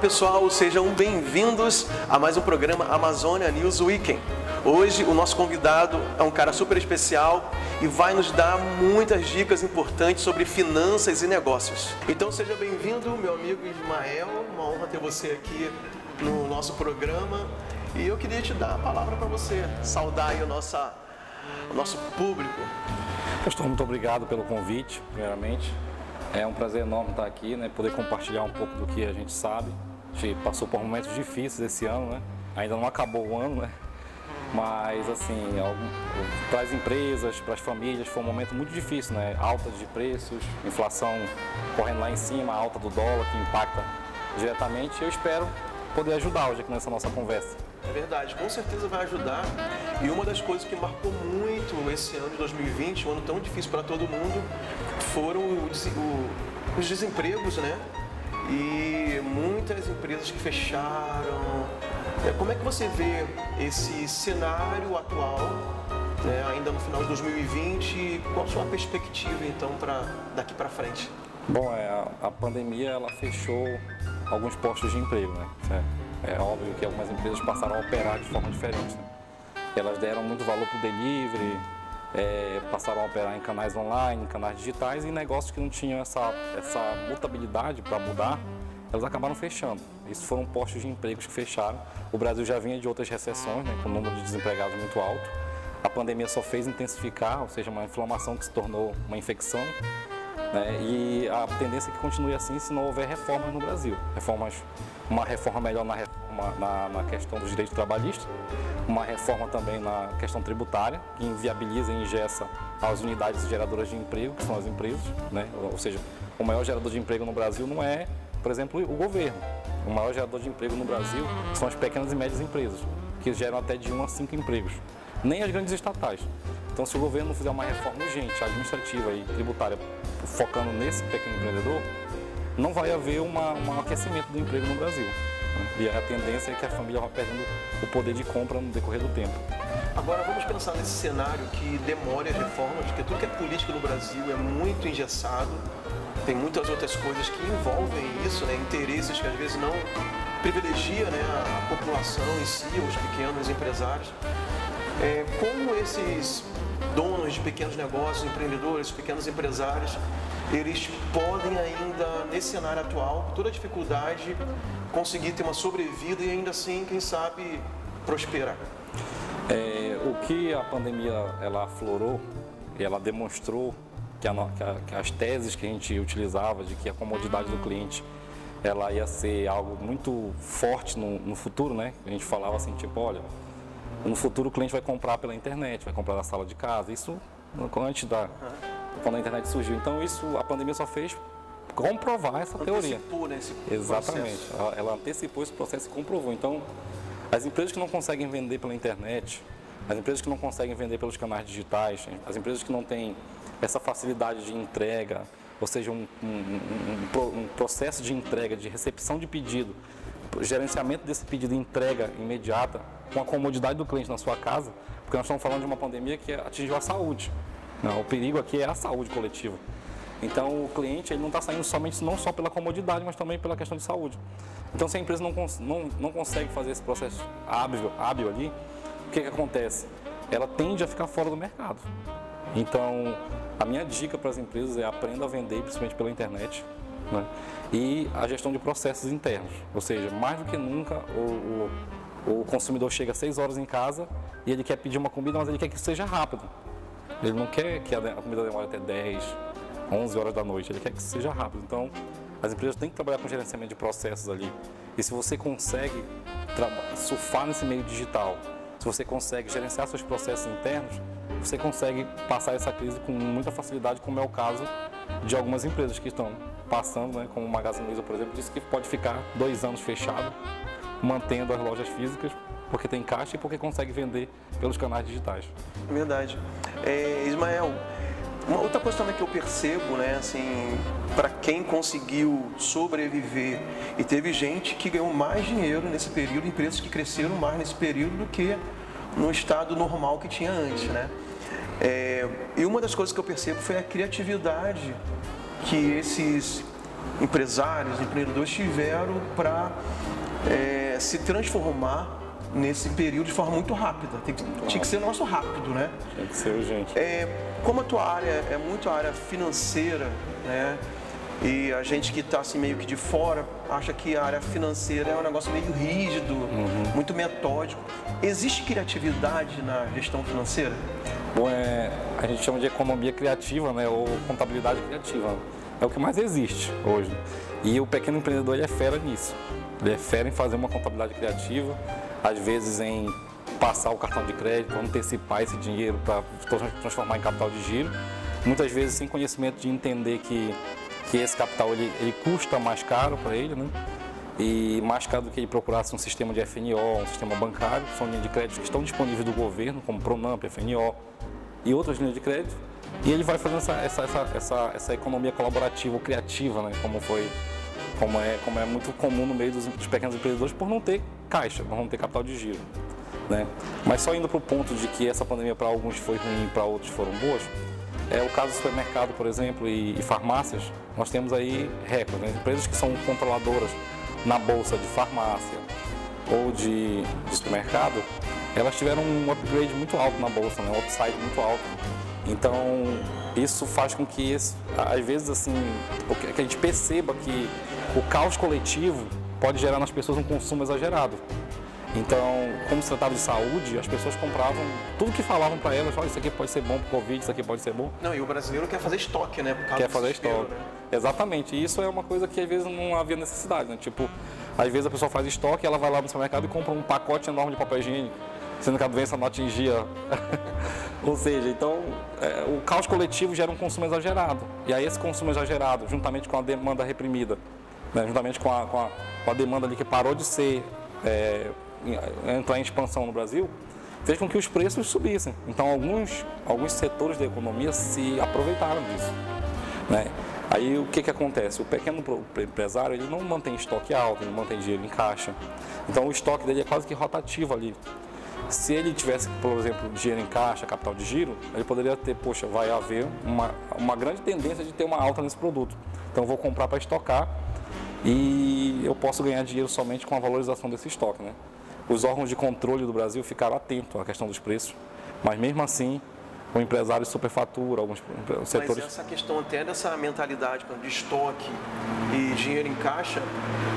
pessoal, sejam bem-vindos a mais um programa Amazônia News Weekend. Hoje o nosso convidado é um cara super especial e vai nos dar muitas dicas importantes sobre finanças e negócios. Então seja bem-vindo, meu amigo Ismael, uma honra ter você aqui no nosso programa e eu queria te dar a palavra para você saudar aí o, o nosso público. Pastor, muito obrigado pelo convite, primeiramente. É um prazer enorme estar aqui, né? Poder compartilhar um pouco do que a gente sabe. A gente passou por momentos difíceis esse ano, né? Ainda não acabou o ano, né? Mas, assim, para as empresas, para as famílias, foi um momento muito difícil, né? Alta de preços, inflação correndo lá em cima, alta do dólar que impacta diretamente. Eu espero poder ajudar hoje aqui nessa nossa conversa. É verdade, com certeza vai ajudar. E uma das coisas que marcou muito esse ano de 2020, um ano tão difícil para todo mundo, foram os desempregos, né? E muitas empresas que fecharam. É, como é que você vê esse cenário atual, né, ainda no final de 2020? Qual a sua perspectiva, então, daqui para frente? Bom, é, a, a pandemia ela fechou alguns postos de emprego, né? Certo? É óbvio que algumas empresas passaram a operar de forma diferente. Né? Elas deram muito valor para o delivery, é, passaram a operar em canais online, em canais digitais e negócios que não tinham essa, essa mutabilidade para mudar, elas acabaram fechando. Isso foram postos de empregos que fecharam. O Brasil já vinha de outras recessões, né, com o número de desempregados muito alto. A pandemia só fez intensificar, ou seja, uma inflamação que se tornou uma infecção. Né, e a tendência é que continue assim se não houver reformas no Brasil. Reformas uma reforma melhor na, reforma, na, na questão dos direitos trabalhistas, uma reforma também na questão tributária, que inviabiliza e ingessa as unidades geradoras de emprego, que são as empresas, né? ou seja, o maior gerador de emprego no Brasil não é, por exemplo, o governo. O maior gerador de emprego no Brasil são as pequenas e médias empresas, que geram até de 1 a 5 empregos, nem as grandes estatais. Então, se o governo não fizer uma reforma urgente, administrativa e tributária, focando nesse pequeno empreendedor, não vai haver uma, um aquecimento do emprego no Brasil. Né? E a tendência é que a família vá perdendo o poder de compra no decorrer do tempo. Agora vamos pensar nesse cenário que demore as reformas, porque tudo que é política no Brasil é muito engessado, tem muitas outras coisas que envolvem isso, né? interesses que às vezes não privilegia né, a população em si, os pequenos empresários. É, como esses donos de pequenos negócios, empreendedores, pequenos empresários, eles podem ainda, nesse cenário atual, com toda a dificuldade, conseguir ter uma sobrevida e ainda assim, quem sabe, prosperar. É, o que a pandemia ela aflorou, ela demonstrou que, a, que, a, que, as teses que a gente utilizava de que a comodidade do cliente ela ia ser algo muito forte no, no futuro, né? A gente falava assim, tipo, olha, no futuro o cliente vai comprar pela internet, vai comprar na sala de casa. Isso antes da quando a internet surgiu. Então isso a pandemia só fez comprovar essa Antecipou teoria. Nesse Exatamente. Ela, ela antecipou esse processo e comprovou. Então, as empresas que não conseguem vender pela internet, as empresas que não conseguem vender pelos canais digitais, as empresas que não têm essa facilidade de entrega, ou seja, um, um, um, um processo de entrega, de recepção de pedido, gerenciamento desse pedido e entrega imediata, com a comodidade do cliente na sua casa, porque nós estamos falando de uma pandemia que atingiu a saúde. Não, o perigo aqui é a saúde coletiva. Então o cliente ele não está saindo somente não só pela comodidade, mas também pela questão de saúde. Então se a empresa não, não, não consegue fazer esse processo hábil, hábil ali, o que, que acontece? Ela tende a ficar fora do mercado. Então a minha dica para as empresas é aprenda a vender, principalmente pela internet, né? e a gestão de processos internos. Ou seja, mais do que nunca o, o, o consumidor chega às 6 horas em casa e ele quer pedir uma comida, mas ele quer que seja rápido. Ele não quer que a comida demore até 10, 11 horas da noite, ele quer que seja rápido. Então, as empresas têm que trabalhar com gerenciamento de processos ali. E se você consegue surfar nesse meio digital, se você consegue gerenciar seus processos internos, você consegue passar essa crise com muita facilidade, como é o caso de algumas empresas que estão passando, né, como o Magazine Luiza, por exemplo, disse que pode ficar dois anos fechado, mantendo as lojas físicas porque tem caixa e porque consegue vender pelos canais digitais. Verdade. É, Ismael, uma outra coisa também que eu percebo, né, assim, para quem conseguiu sobreviver e teve gente que ganhou mais dinheiro nesse período, empresas que cresceram mais nesse período do que no estado normal que tinha antes, né? É, e uma das coisas que eu percebo foi a criatividade que esses empresários, empreendedores tiveram para é, se transformar nesse período de forma muito rápida. Tem que, tinha que ser nosso rápido, né? Tinha que ser urgente. É, como a tua área é muito a área financeira, né? E a gente que está assim meio que de fora acha que a área financeira é um negócio meio rígido, uhum. muito metódico. Existe criatividade na gestão financeira? Bom, é, a gente chama de economia criativa, né? Ou contabilidade criativa. É o que mais existe hoje. E o pequeno empreendedor ele é fera nisso. Ele é fera em fazer uma contabilidade criativa, às vezes em passar o cartão de crédito, antecipar esse dinheiro para transformar em capital de giro. Muitas vezes sem conhecimento de entender que que esse capital ele, ele custa mais caro para ele, né? E mais caro do que ele procurasse um sistema de FNO, um sistema bancário, são linhas de crédito que estão disponíveis do governo, como Pronamp, FNO e outras linhas de crédito. E ele vai fazendo essa, essa, essa, essa, essa economia colaborativa ou criativa, né? como, foi, como, é, como é muito comum no meio dos, dos pequenos empreendedores, por não ter caixa, por não ter capital de giro. Né? Mas só indo para o ponto de que essa pandemia para alguns foi ruim e para outros foram boas, é o caso do supermercado, por exemplo, e, e farmácias, nós temos aí recordes, né? empresas que são controladoras na bolsa de farmácia ou de, de, supermercado, elas tiveram um upgrade muito alto na bolsa, né? um upside muito alto. Então, isso faz com que, às vezes, assim, que a gente perceba que o caos coletivo pode gerar nas pessoas um consumo exagerado. Então, como se tratava de saúde, as pessoas compravam tudo que falavam para elas, olha, isso aqui pode ser bom para o Covid, isso aqui pode ser bom. Não, e o brasileiro quer fazer estoque, né? quer fazer estoque. Né? Exatamente. E isso é uma coisa que às vezes não havia necessidade, né? Tipo, às vezes a pessoa faz estoque, ela vai lá no supermercado e compra um pacote enorme de papel higiênico, sendo que a doença não atingia. Ou seja, então é, o caos coletivo gera um consumo exagerado. E aí esse consumo exagerado, juntamente com a demanda reprimida, né? juntamente com a, com, a, com a demanda ali que parou de ser é, entrar em expansão no Brasil, fez com que os preços subissem. Então, alguns, alguns setores da economia se aproveitaram disso. Né? Aí, o que, que acontece? O pequeno empresário ele não mantém estoque alto, ele mantém dinheiro em caixa. Então, o estoque dele é quase que rotativo ali. Se ele tivesse, por exemplo, dinheiro em caixa, capital de giro, ele poderia ter, poxa, vai haver uma, uma grande tendência de ter uma alta nesse produto. Então, vou comprar para estocar e eu posso ganhar dinheiro somente com a valorização desse estoque, né? Os órgãos de controle do Brasil ficaram atentos à questão dos preços, mas mesmo assim o empresário superfatura, alguns setores. Mas essa questão até dessa mentalidade de estoque e dinheiro em caixa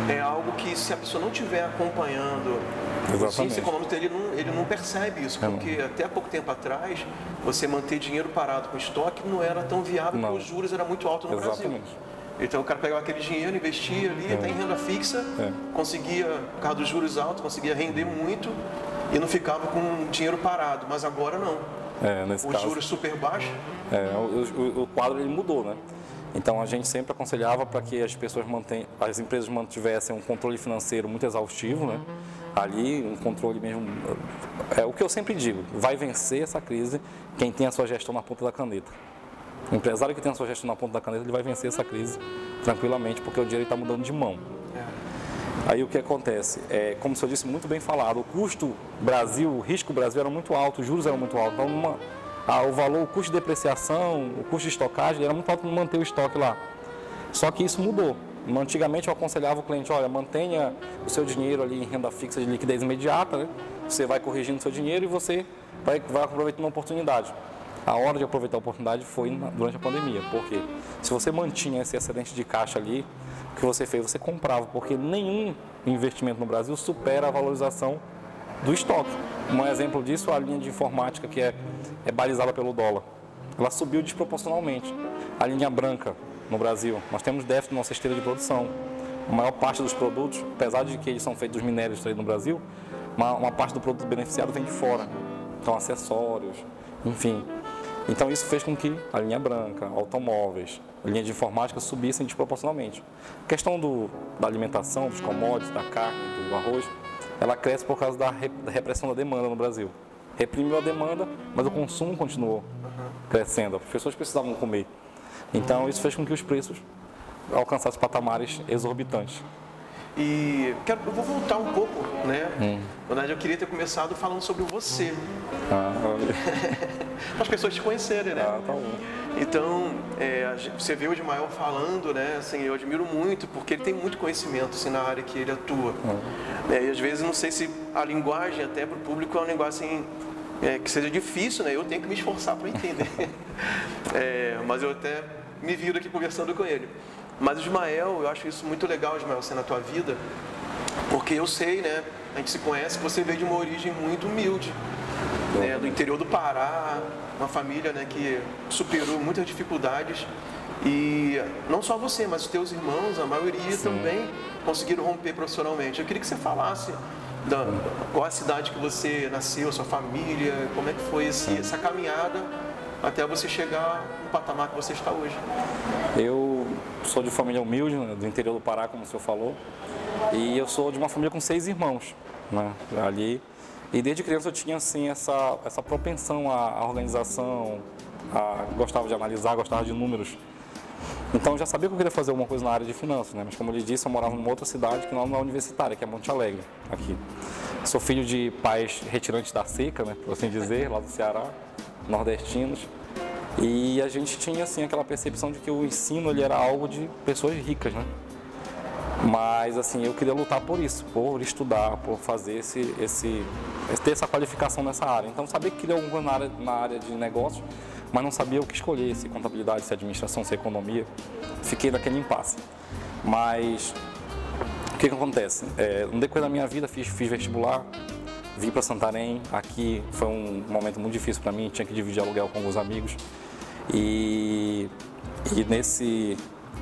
é algo que se a pessoa não estiver acompanhando Exatamente. o ciência econômica, ele não, ele não percebe isso, é, porque é. até pouco tempo atrás você manter dinheiro parado com estoque não era tão viável não. porque os juros eram muito altos no Exatamente. Brasil. Então o cara pegava aquele dinheiro, investia ali, é. até em renda fixa, é. conseguia, por causa dos juros altos, conseguia render muito e não ficava com dinheiro parado. Mas agora não. É, nesse Os caso, juros super baixos. É, o, o, o, quadro ele mudou, né? Então a gente sempre aconselhava para que as pessoas mantenham, as empresas mantivessem um controle financeiro muito exaustivo, né? Ali um controle mesmo. É o que eu sempre digo, vai vencer essa crise quem tem a sua gestão na ponta da caneta. O empresário que tem a sua gestão na ponta da caneta, ele vai vencer essa crise tranquilamente, porque o dinheiro está mudando de mão. Aí o que acontece? É, como o senhor disse, muito bem falado, o custo Brasil, o risco Brasil era muito alto, os juros eram muito altos. Então, uma, a, o valor, o custo de depreciação, o custo de estocagem era muito alto para manter o estoque lá. Só que isso mudou. Antigamente eu aconselhava o cliente, olha, mantenha o seu dinheiro ali em renda fixa de liquidez imediata, né? Você vai corrigindo o seu dinheiro e você vai, vai aproveitando uma oportunidade a hora de aproveitar a oportunidade foi durante a pandemia. Porque se você mantinha esse excedente de caixa ali, o que você fez? Você comprava, porque nenhum investimento no Brasil supera a valorização do estoque. Um exemplo disso é a linha de informática que é, é balizada pelo dólar. Ela subiu desproporcionalmente. A linha branca no Brasil, nós temos déficit na nossa esteira de produção. A maior parte dos produtos, apesar de que eles são feitos dos minérios aí no Brasil, uma, uma parte do produto beneficiado vem de fora. Então, acessórios, enfim, então isso fez com que a linha branca, automóveis, a linha de informática subissem desproporcionalmente. A questão do, da alimentação, dos commodities, da carne, do arroz, ela cresce por causa da, da repressão da demanda no Brasil. Reprimiu a demanda, mas o consumo continuou crescendo. As pessoas precisavam comer. Então isso fez com que os preços alcançassem patamares exorbitantes. E quero, eu vou voltar um pouco, né? Hum. Na verdade, eu queria ter começado falando sobre você. Ah, Para as pessoas te conhecerem, né? Ah, tá bom. Então, é, você vê o Ismael falando, né? Assim, eu admiro muito, porque ele tem muito conhecimento assim, na área que ele atua. Hum. É, e às vezes, não sei se a linguagem até para o público é um negócio assim, é, que seja difícil, né? Eu tenho que me esforçar para entender. é, mas eu até me viro aqui conversando com ele. Mas Ismael, eu acho isso muito legal, Ismael, ser na tua vida, porque eu sei, né? A gente se conhece, que você veio de uma origem muito humilde, né, do interior do Pará, uma família né, que superou muitas dificuldades. E não só você, mas os teus irmãos, a maioria Sim. também conseguiram romper profissionalmente. Eu queria que você falasse da, qual a cidade que você nasceu, sua família, como é que foi esse, essa caminhada até você chegar no patamar que você está hoje. Eu sou de família humilde, né, do interior do Pará, como o senhor falou, e eu sou de uma família com seis irmãos, né, ali. E desde criança eu tinha assim essa, essa propensão à, à organização, a, gostava de analisar, gostava de números. Então eu já sabia que eu queria fazer alguma coisa na área de finanças, né? Mas como eu lhe disse, eu morava numa outra cidade que não é universitária, que é Monte Alegre, aqui. Sou filho de pais retirantes da seca, né, por assim dizer, lá do Ceará, nordestinos. E a gente tinha assim aquela percepção de que o ensino ele era algo de pessoas ricas, né? Mas assim, eu queria lutar por isso, por estudar, por fazer esse, esse ter essa qualificação nessa área. Então sabia que queria alguma na área, na área de negócios, mas não sabia o que escolher, se contabilidade, se administração, se economia. Fiquei naquele impasse. Mas o que, que acontece? É, no decorrer da minha vida fiz, fiz vestibular, Vim para Santarém, aqui foi um momento muito difícil para mim, tinha que dividir aluguel com alguns amigos. E, e nesse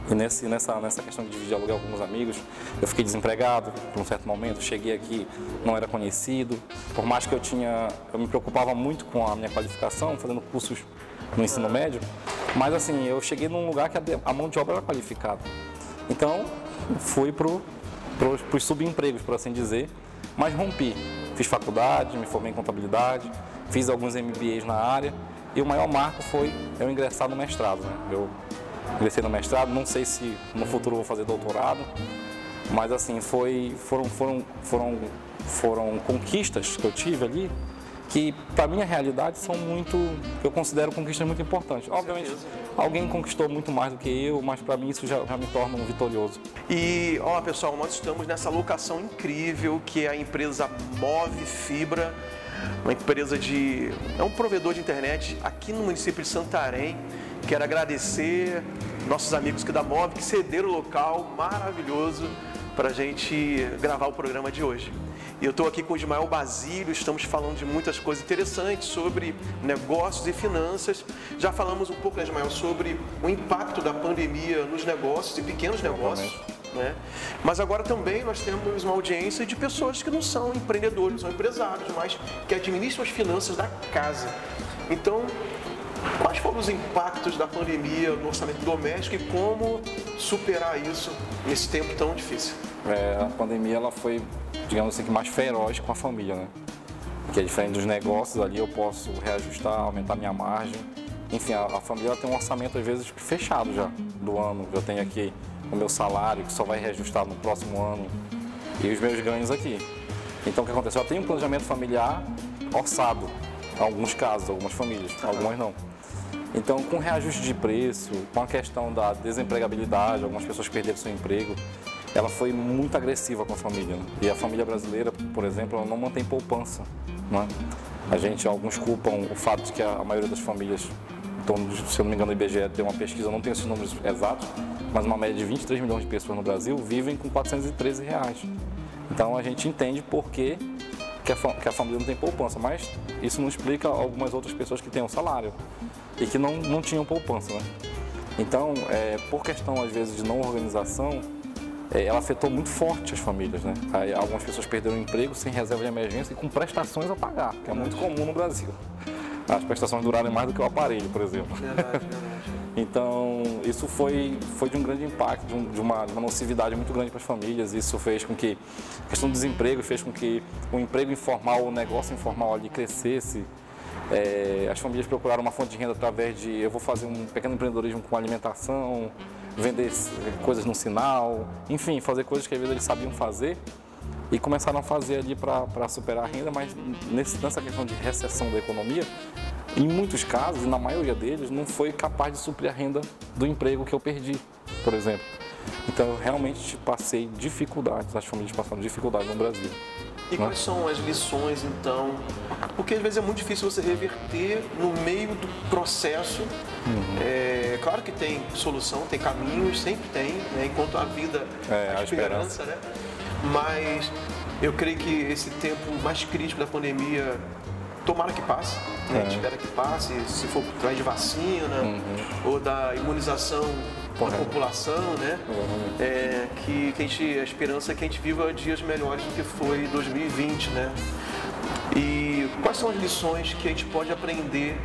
e nesse, nessa, nessa questão de dividir aluguel com alguns amigos, eu fiquei desempregado por um certo momento. Cheguei aqui, não era conhecido. Por mais que eu tinha, eu me preocupava muito com a minha qualificação, fazendo cursos no ensino médio. Mas assim, eu cheguei num lugar que a, a mão de obra era qualificada. Então, fui para pro, os subempregos, por assim dizer, mas rompi. Fiz faculdade, me formei em contabilidade, fiz alguns MBAs na área e o maior marco foi eu ingressar no mestrado. Né? Eu ingressei no mestrado, não sei se no futuro vou fazer doutorado, mas assim, foi, foram, foram, foram, foram conquistas que eu tive ali que para minha realidade são muito, eu considero conquistas muito importantes. Obviamente, alguém conquistou muito mais do que eu, mas para mim isso já, já, me torna um vitorioso. E, ó, pessoal, nós estamos nessa locação incrível que é a empresa Move Fibra, uma empresa de, é um provedor de internet aqui no município de Santarém. Quero agradecer nossos amigos que da Move que cederam o local maravilhoso para a gente gravar o programa de hoje. E eu estou aqui com o Ismael Basílio, estamos falando de muitas coisas interessantes sobre negócios e finanças. Já falamos um pouco, né, Ismael, sobre o impacto da pandemia nos negócios e pequenos negócios. Né? Mas agora também nós temos uma audiência de pessoas que não são empreendedores, são empresários, mas que administram as finanças da casa. Então, quais foram os impactos da pandemia no orçamento doméstico e como superar isso nesse tempo tão difícil? É, a pandemia ela foi digamos assim, mais feroz com a família, né? Que é diferente dos negócios, ali eu posso reajustar, aumentar minha margem. Enfim, a, a família tem um orçamento às vezes fechado já do ano. Eu tenho aqui o meu salário que só vai reajustar no próximo ano e os meus ganhos aqui. Então o que aconteceu? Eu tenho um planejamento familiar orçado, em alguns casos, algumas famílias, algumas não. Então, com reajuste de preço, com a questão da desempregabilidade, algumas pessoas perderam seu emprego, ela foi muito agressiva com a família. Né? E a família brasileira, por exemplo, ela não mantém poupança. Né? A gente, alguns culpam o fato de que a, maioria das famílias, então, se eu não me engano, o IBGE tem uma pesquisa, não tem esses números exatos, mas uma média de 23 milhões de pessoas no Brasil vivem com 413 reais. Então a gente entende por que, que, a, que a família não tem poupança, mas isso não explica algumas outras pessoas que têm um salário e que não, não tinham poupança. Né? Então, é, por questão às vezes de não organização, é, ela afetou muito forte as famílias, né? Aí, algumas pessoas perderam o emprego sem reserva de emergência e com prestações a pagar, que é muito comum no Brasil. As prestações duraram mais do que o aparelho, por exemplo. Verdade, verdade. Então, isso foi, foi de um grande impacto, de, um, de, uma, de uma nocividade muito grande para as famílias. Isso fez com que a questão do desemprego fez com que o emprego informal, o negócio informal ali crescesse. É, as famílias procuraram uma fonte de renda através de eu vou fazer um pequeno empreendedorismo com alimentação, vender coisas no sinal, enfim, fazer coisas que às vezes eles sabiam fazer e começaram a fazer ali para superar a renda, mas nesse, nessa questão de recessão da economia, em muitos casos, na maioria deles, não foi capaz de suprir a renda do emprego que eu perdi, por exemplo. Então, eu realmente passei dificuldades, as famílias passaram dificuldades no Brasil. E né? quais são as lições, então? Porque às vezes é muito difícil você reverter no meio do processo. Uhum. É, claro que tem solução, tem caminhos, sempre tem, né? enquanto a vida, é, a, a esperança, esperança, né? Mas eu creio que esse tempo mais crítico da pandemia tomara que passe, né? É. espera que passe, se for atrás de vacina uhum. ou da imunização da população, né? É, que, que a, gente, a esperança é que a gente viva dias melhores do que foi 2020, né? E quais são as lições que a gente pode aprender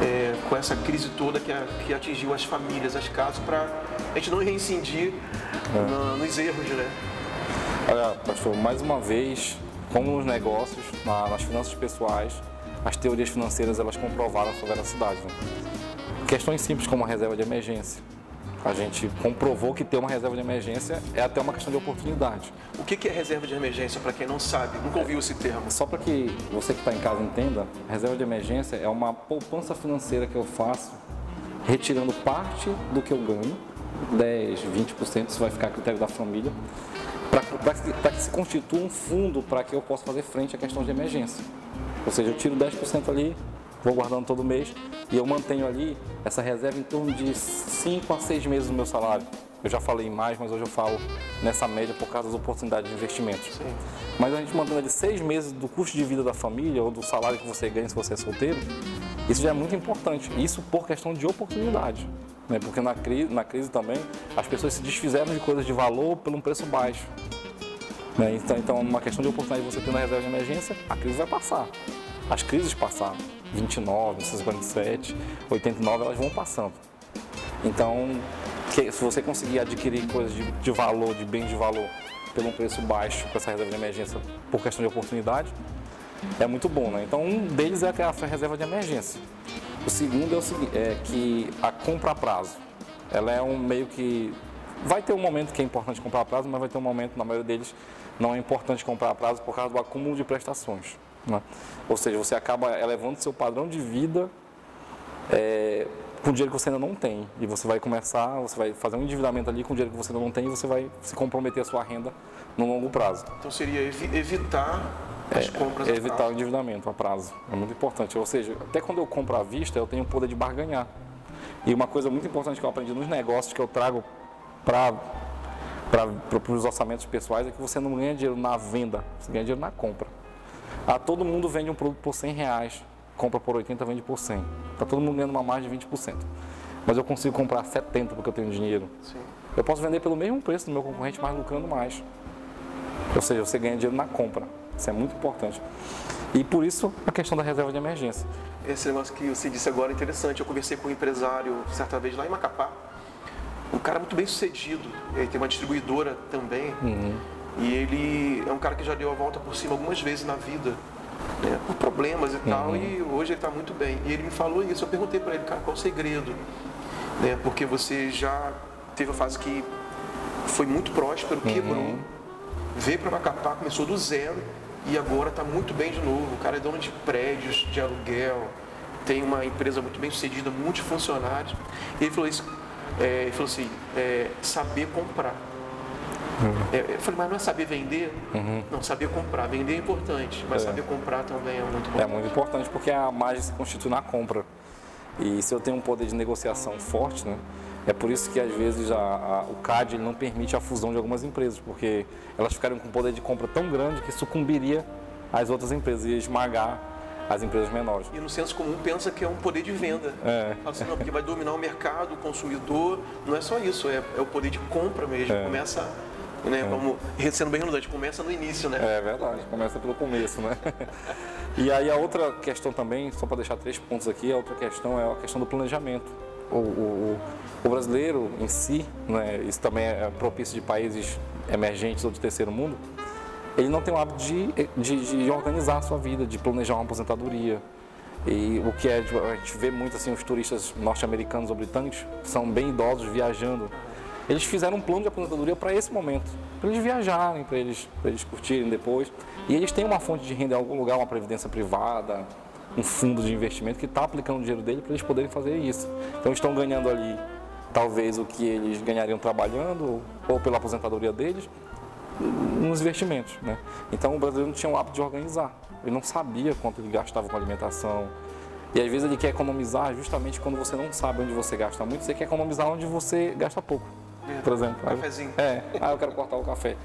é, com essa crise toda que, a, que atingiu as famílias, as casas, para a gente não reincidir é. na, nos erros, né? Olha, pastor, mais uma vez, como nos negócios, na, nas finanças pessoais, as teorias financeiras elas comprovaram a sua veracidade. Né? Questões simples como a reserva de emergência. A gente comprovou que ter uma reserva de emergência é até uma questão de oportunidade. O que é reserva de emergência, para quem não sabe? Nunca ouviu esse termo. Só para que você que está em casa entenda, reserva de emergência é uma poupança financeira que eu faço retirando parte do que eu ganho, 10, 20%, isso vai ficar a critério da família, para que se constitua um fundo para que eu possa fazer frente à questão de emergência. Ou seja, eu tiro 10% ali, vou guardando todo mês e eu mantenho ali essa reserva em torno de 5 a 6 meses do meu salário. Eu já falei mais, mas hoje eu falo nessa média por causa das oportunidades de investimento. Sim. Mas a gente mantendo ali seis meses do custo de vida da família ou do salário que você ganha se você é solteiro, isso já é muito importante. Isso por questão de oportunidade. Né? Porque na crise, na crise também as pessoas se desfizeram de coisas de valor por um preço baixo. Né? Então, então, uma questão de oportunidade de você ter na reserva de emergência, a crise vai passar. As crises passaram. 29, 1947, 89, elas vão passando. Então, que, se você conseguir adquirir coisas de, de valor, de bem de valor, pelo um preço baixo com essa reserva de emergência por questão de oportunidade, é muito bom. Né? Então, um deles é a reserva de emergência. O segundo é, o é que a compra a prazo. Ela é um meio que. Vai ter um momento que é importante comprar a prazo, mas vai ter um momento, na maioria deles, não é importante comprar a prazo por causa do acúmulo de prestações. Né? Ou seja, você acaba elevando seu padrão de vida é, com dinheiro que você ainda não tem. E você vai começar, você vai fazer um endividamento ali com dinheiro que você ainda não tem e você vai se comprometer a sua renda no longo prazo. Então seria evitar as é, compras é, evitar o endividamento a prazo. É muito importante. Ou seja, até quando eu compro à vista, eu tenho o poder de barganhar. E uma coisa muito importante que eu aprendi nos negócios que eu trago para para os orçamentos pessoais é que você não ganha dinheiro na venda, você ganha dinheiro na compra. Ah, todo mundo vende um produto por 100 reais, compra por 80, vende por 100. Está todo mundo ganhando uma margem de 20%. Mas eu consigo comprar 70 porque eu tenho dinheiro. Sim. Eu posso vender pelo mesmo preço do meu concorrente, mas lucrando mais. Ou seja, você ganha dinheiro na compra. Isso é muito importante. E por isso a questão da reserva de emergência. Esse negócio que você disse agora é interessante. Eu conversei com um empresário certa vez lá em Macapá. Um cara muito bem sucedido. Ele tem uma distribuidora também. Uhum. E ele é um cara que já deu a volta por cima algumas vezes na vida, né, por problemas e uhum. tal, e hoje ele está muito bem. E ele me falou isso, eu perguntei para ele, cara, qual o segredo? Né, porque você já teve a fase que foi muito próspero, uhum. quebrou, veio para Macapá, começou do zero e agora está muito bem de novo. O cara é dono de prédios, de aluguel, tem uma empresa muito bem sucedida, multifuncionários. E ele falou isso, é, ele falou assim, é, saber comprar. Uhum. Eu falei, mas não é saber vender? Uhum. Não, saber comprar. Vender é importante, mas é. saber comprar também é muito importante. É muito importante porque a margem se constitui na compra. E se eu tenho um poder de negociação forte, né? É por isso que às vezes a, a, o CAD não permite a fusão de algumas empresas, porque elas ficaram com um poder de compra tão grande que sucumbiria às outras empresas e esmagar as empresas menores. E no senso comum pensa que é um poder de venda. É. Fala assim, não, porque vai dominar o mercado, o consumidor. Não é só isso, é, é o poder de compra mesmo. É. Começa né? É. Como, sendo bem redundante, começa no início, né? É verdade, começa pelo começo, né? e aí a outra questão também, só para deixar três pontos aqui, a outra questão é a questão do planejamento. O, o, o brasileiro em si, né, isso também é propício de países emergentes ou de terceiro mundo, ele não tem o hábito de, de, de organizar a sua vida, de planejar uma aposentadoria, E o que é, tipo, a gente vê muito assim, os turistas norte-americanos ou britânicos, são bem idosos viajando, eles fizeram um plano de aposentadoria para esse momento, para eles viajarem, para eles, eles curtirem depois. E eles têm uma fonte de renda em algum lugar, uma previdência privada, um fundo de investimento que está aplicando o dinheiro dele para eles poderem fazer isso. Então estão ganhando ali talvez o que eles ganhariam trabalhando ou pela aposentadoria deles nos investimentos. Né? Então o brasileiro não tinha o hábito de organizar. Ele não sabia quanto ele gastava com alimentação. E às vezes ele quer economizar justamente quando você não sabe onde você gasta muito, você quer economizar onde você gasta pouco. Por exemplo. Cafezinho. É, ah, eu quero cortar o café.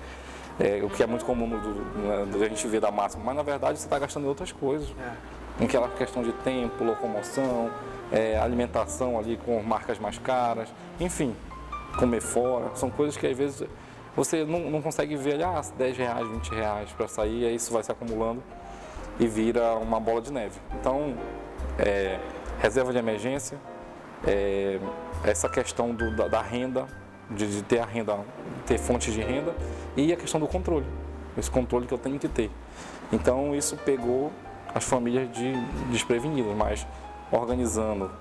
É, o que é muito comum do, do, do, a gente ver da máxima, mas na verdade você está gastando em outras coisas. É. Em aquela questão de tempo, locomoção, é, alimentação ali com marcas mais caras, enfim, comer fora, são coisas que às vezes você não, não consegue ver, ah, 10 reais, 20 reais para sair, aí isso vai se acumulando e vira uma bola de neve. Então, é, reserva de emergência, é, essa questão do, da, da, renda, de, de, ter a renda, ter fontes de renda e a questão do controle, esse controle que eu tenho que ter. Então, isso pegou as famílias de desprevenidas, mas organizando,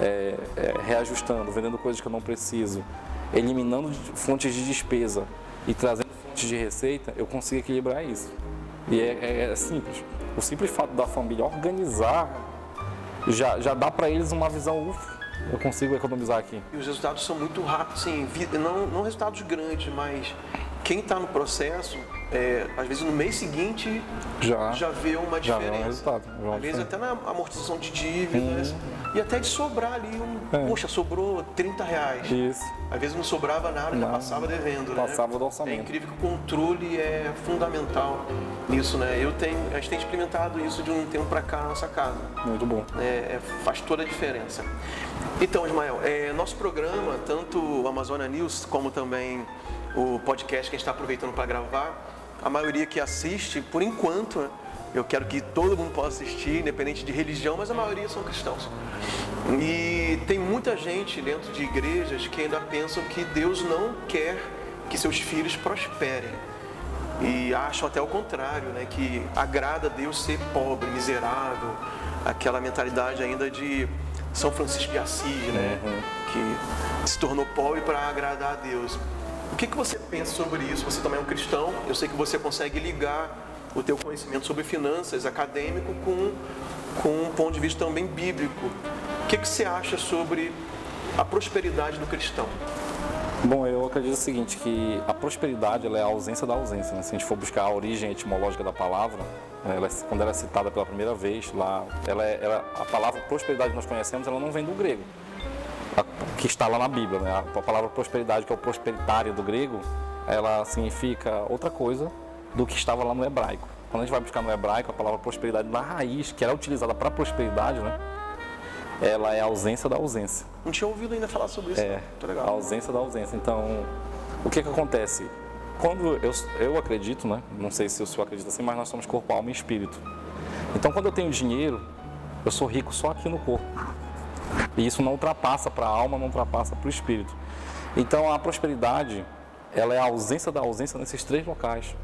é, é, reajustando, vendendo coisas que eu não preciso, eliminando fontes de despesa e trazendo fontes de receita, eu consigo equilibrar isso. E é, é, é simples. O simples fato da família organizar já, já dá para eles uma visão, ufa, eu consigo economizar aqui. E os resultados são muito rápidos, sim, não, não resultados grandes, mas quem está no processo, é, às vezes no mês seguinte já, já vê uma diferença. Já vê um resultado. Às vezes até na amortização de dívidas hum. E até de sobrar ali um, é. poxa, sobrou 30 reais. Isso. Às vezes não sobrava nada, já passava devendo. Né? Passava né? do orçamento. É incrível que o controle é fundamental nisso, né? Eu tenho, a gente tem experimentado isso de um tempo para cá na nossa casa. Muito bom. É, é, faz toda a diferença. Então, Ismael, é, nosso programa, tanto o Amazônia News como também o podcast que a gente está aproveitando para gravar, a maioria que assiste, por enquanto, eu quero que todo mundo possa assistir, independente de religião, mas a maioria são cristãos. E tem muita gente dentro de igrejas que ainda pensam que Deus não quer que seus filhos prosperem. E acham até o contrário, né? que agrada a Deus ser pobre, miserável, aquela mentalidade ainda de São Francisco de Assis, né? Uhum. que se tornou pobre para agradar a Deus. O que, que você pensa sobre isso? Você também é um cristão, eu sei que você consegue ligar o teu conhecimento sobre finanças acadêmico com, com um ponto de vista também bíblico. O que, que você acha sobre a prosperidade do cristão? Bom, eu acredito o seguinte, que a prosperidade é a ausência da ausência. Né? Se a gente for buscar a origem etimológica da palavra, ela, quando ela é citada pela primeira vez, lá, ela, é, ela, a palavra prosperidade que nós conhecemos, ela não vem do grego que está lá na Bíblia. Né? A palavra prosperidade, que é o prosperitário do grego, ela significa outra coisa do que estava lá no hebraico. Quando a gente vai buscar no hebraico, a palavra prosperidade na raiz, que era utilizada para prosperidade, né? ela é a ausência da ausência. Não tinha ouvido ainda falar sobre isso. É, a ausência da ausência. Então, o que que acontece? Quando eu, eu acredito, né? não sei se o senhor acredita assim, mas nós somos corpo, alma e espírito. Então, quando eu tenho dinheiro, eu sou rico só aqui no corpo. E isso não ultrapassa para a alma, não ultrapassa para o espírito. Então a prosperidade, ela é a ausência da ausência nesses três locais.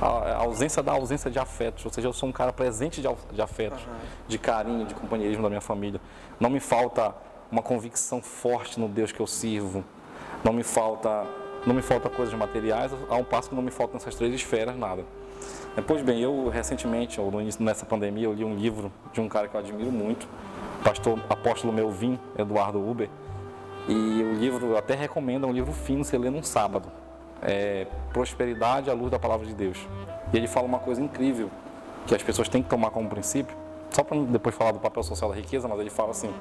A ausência da ausência de afetos, ou seja, eu sou um cara presente de, afetos, uhum. de carinho, de companheirismo da minha família. Não me falta uma convicção forte no Deus que eu sirvo. Não me falta, não me falta coisas materiais, a um passo que não me faltam nessas três esferas nada. Pois bem, eu recentemente, ou no início nessa pandemia, eu li um livro de um cara que eu admiro muito, pastor apóstolo Melvin, Eduardo Uber. E o livro, até recomendo, é um livro fino, você lê num sábado. É Prosperidade à Luz da Palavra de Deus. E ele fala uma coisa incrível, que as pessoas têm que tomar como princípio, só para depois falar do papel social da riqueza, mas ele fala assim,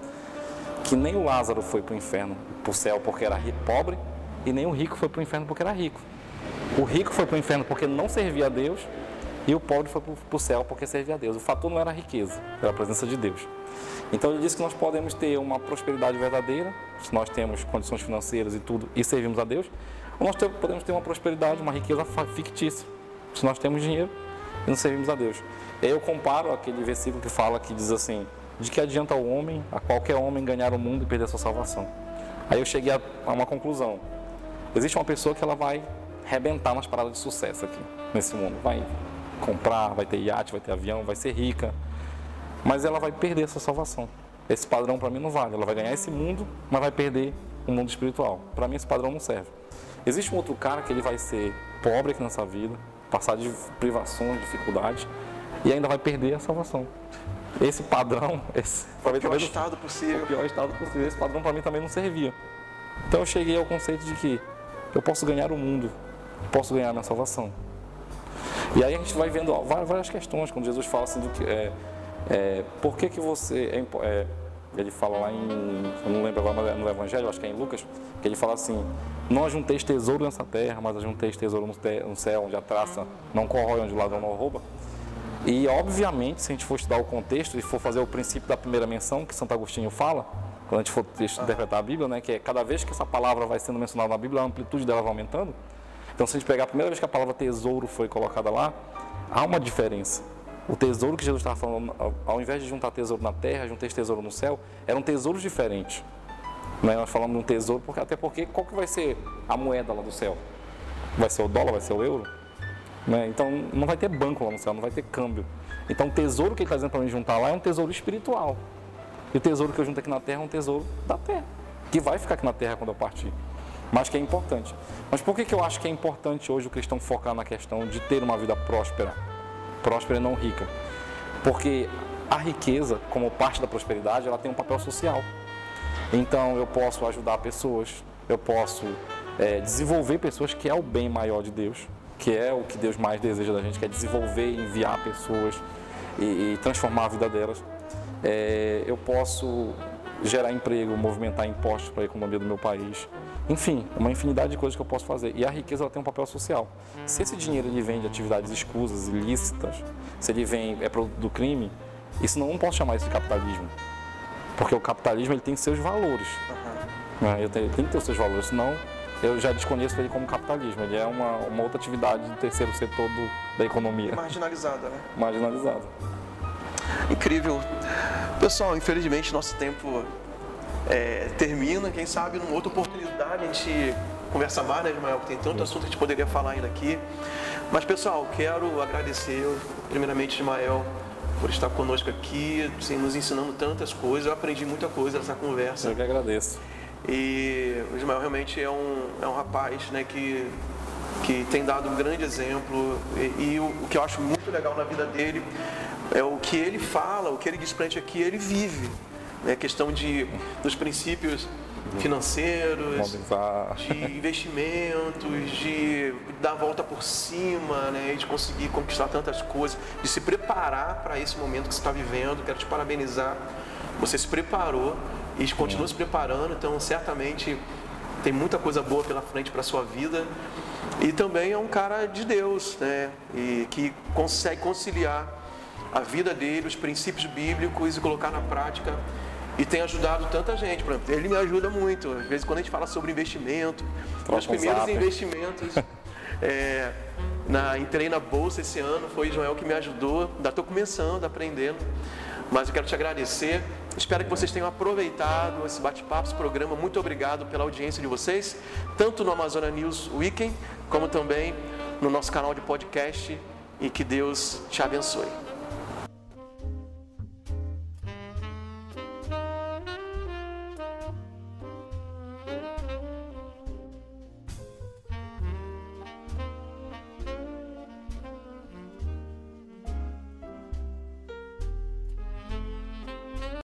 que nem o Lázaro foi para o inferno, para o céu porque era pobre, e nem o rico foi para o inferno porque era rico. O rico foi para o inferno porque não servia a Deus, e o pobre foi para o céu porque servia a Deus. O fator não era a riqueza, era a presença de Deus. Então ele disse que nós podemos ter uma prosperidade verdadeira, se nós temos condições financeiras e tudo e servimos a Deus, nós podemos ter uma prosperidade, uma riqueza fictícia, se nós temos dinheiro e não servimos a Deus. Eu comparo aquele versículo que fala que diz assim: de que adianta o homem, a qualquer homem ganhar o mundo e perder a sua salvação? Aí eu cheguei a uma conclusão. Existe uma pessoa que ela vai rebentar nas paradas de sucesso aqui nesse mundo, vai comprar, vai ter iate, vai ter avião, vai ser rica, mas ela vai perder essa salvação. Esse padrão para mim não vale. Ela vai ganhar esse mundo, mas vai perder o mundo espiritual. Para mim esse padrão não serve. Existe um outro cara que ele vai ser pobre aqui nessa vida, passar de privações, dificuldades, e ainda vai perder a salvação. Esse padrão, esse o pior estado possível. O pior estado possível. Esse padrão para mim também não servia. Então eu cheguei ao conceito de que eu posso ganhar o mundo, posso ganhar a minha salvação. E aí a gente vai vendo várias questões, quando Jesus fala assim do que é, é por que, que você é, é, ele fala lá em, eu não lembro agora, mas é no Evangelho, acho que é em Lucas, que ele fala assim, não ajunteis tesouro nessa terra, mas ajunteis tesouro no céu, onde a traça não corrói, onde o ladrão não rouba. E, obviamente, se a gente for estudar o contexto e for fazer o princípio da primeira menção, que Santo Agostinho fala, quando a gente for interpretar a Bíblia, né, que é cada vez que essa palavra vai sendo mencionada na Bíblia, a amplitude dela vai aumentando. Então, se a gente pegar a primeira vez que a palavra tesouro foi colocada lá, há uma diferença. O tesouro que Jesus estava falando, ao invés de juntar tesouro na terra, juntei tesouro no céu, eram tesouros diferentes. Né? Nós falamos de um tesouro, porque, até porque qual que vai ser a moeda lá do céu? Vai ser o dólar, vai ser o euro? Né? Então não vai ter banco lá no céu, não vai ter câmbio. Então o tesouro que ele está dizendo para mim juntar lá é um tesouro espiritual. E o tesouro que eu junto aqui na terra é um tesouro da terra, que vai ficar aqui na terra quando eu partir. Mas que é importante. Mas por que, que eu acho que é importante hoje o cristão focar na questão de ter uma vida próspera? Próspera e não rica. Porque a riqueza, como parte da prosperidade, ela tem um papel social. Então eu posso ajudar pessoas, eu posso é, desenvolver pessoas, que é o bem maior de Deus que é o que Deus mais deseja da gente, que é desenvolver enviar pessoas e, e transformar a vida delas. É, eu posso gerar emprego, movimentar impostos para a economia do meu país. Enfim, uma infinidade de coisas que eu posso fazer. E a riqueza ela tem um papel social. Se esse dinheiro ele vem de atividades escusas, ilícitas, se ele vem é produto do crime, isso não, não posso chamar isso de capitalismo. Porque o capitalismo ele tem seus valores. Uhum. Ele tem, tem que ter os seus valores, senão eu já desconheço ele como capitalismo. Ele é uma, uma outra atividade do terceiro setor do, da economia. Marginalizada, né? Marginalizada. Incrível. Pessoal, infelizmente nosso tempo é, termina. Quem sabe numa outra oportunidade a gente conversa mais, né, Ismael? Tem tanto assunto que a gente poderia falar ainda aqui. Mas, pessoal, quero agradecer, primeiramente, Ismael, por estar conosco aqui, assim, nos ensinando tantas coisas. Eu aprendi muita coisa nessa conversa. Eu que agradeço. E o Ismael realmente é um, é um rapaz né, que, que tem dado um grande exemplo. E, e o, o, que eu acho muito legal na vida dele é o que ele fala, o que ele diz pra gente aqui, ele vive. Né, a questão de, dos princípios financeiros, de investimentos, de dar a volta por cima, né, de conseguir conquistar tantas coisas, de se preparar para esse momento que você está vivendo. Quero te parabenizar. Você se preparou e continua se preparando, então certamente tem muita coisa boa pela frente para a sua vida. E também é um cara de Deus, né? E que consegue conciliar a vida dele, os princípios bíblicos e colocar na prática. E tem ajudado tanta gente. Por exemplo, ele me ajuda muito. Às vezes, quando a gente fala sobre investimento, meus primeiros investimentos. É, na, entrei na bolsa esse ano, foi Joel que me ajudou. Ainda estou começando, aprendendo. Mas eu quero te agradecer. Espero que vocês tenham aproveitado esse bate-papo, esse programa. Muito obrigado pela audiência de vocês, tanto no Amazônia News Weekend, como também no nosso canal de podcast. E que Deus te abençoe.